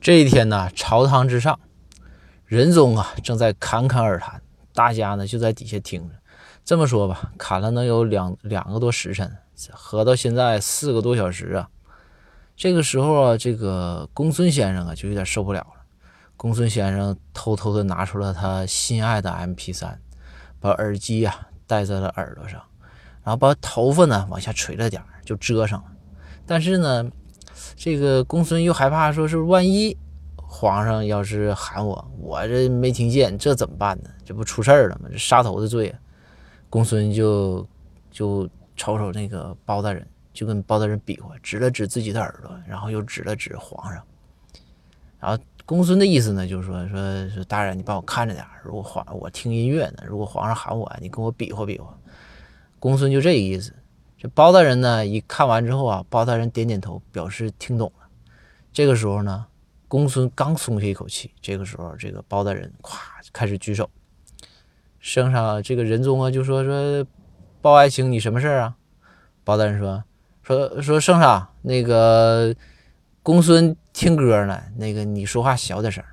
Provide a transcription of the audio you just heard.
这一天呢，朝堂之上，仁宗啊正在侃侃而谈，大家呢就在底下听着。这么说吧，侃了能有两两个多时辰，合到现在四个多小时啊。这个时候啊，这个公孙先生啊就有点受不了了。公孙先生偷偷的拿出了他心爱的 MP3，把耳机啊戴在了耳朵上，然后把头发呢往下垂了点就遮上了。但是呢。这个公孙又害怕，说是万一皇上要是喊我，我这没听见，这怎么办呢？这不出事儿了吗？这杀头的罪。公孙就就瞅瞅那个包大人，就跟包大人比划，指了指自己的耳朵，然后又指了指皇上。然后公孙的意思呢，就是说说说大人，你帮我看着点，如果皇我听音乐呢，如果皇上喊我，你跟我比划比划。公孙就这个意思。这包大人呢，一看完之后啊，包大人点点头，表示听懂了。这个时候呢，公孙刚松下一口气，这个时候，这个包大人咵开始举手。圣上，这个仁宗啊，就说说，包爱卿，你什么事儿啊？包大人说说说，圣上，那个公孙听歌呢，那个你说话小点声。